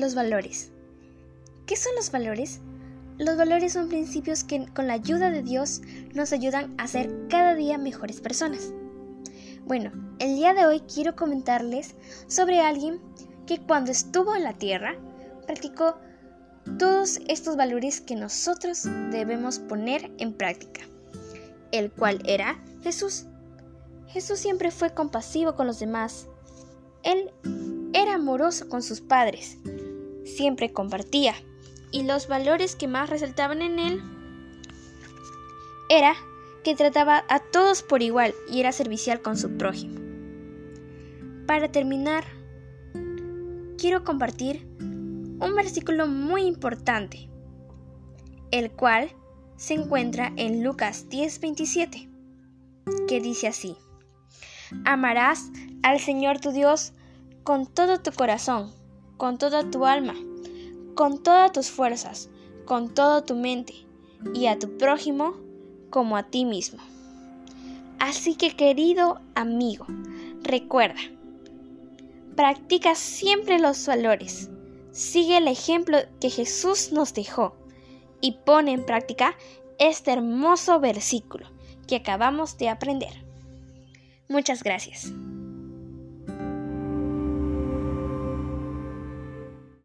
Los valores. ¿Qué son los valores? Los valores son principios que con la ayuda de Dios nos ayudan a ser cada día mejores personas. Bueno, el día de hoy quiero comentarles sobre alguien que cuando estuvo en la tierra practicó todos estos valores que nosotros debemos poner en práctica, el cual era Jesús. Jesús siempre fue compasivo con los demás. Él era amoroso con sus padres, siempre compartía, y los valores que más resaltaban en él era que trataba a todos por igual y era servicial con su prójimo. Para terminar, quiero compartir un versículo muy importante, el cual se encuentra en Lucas 10:27, que dice así, Amarás al Señor tu Dios con todo tu corazón, con toda tu alma, con todas tus fuerzas, con toda tu mente, y a tu prójimo como a ti mismo. Así que querido amigo, recuerda, practica siempre los valores, sigue el ejemplo que Jesús nos dejó y pone en práctica este hermoso versículo que acabamos de aprender. Muchas gracias.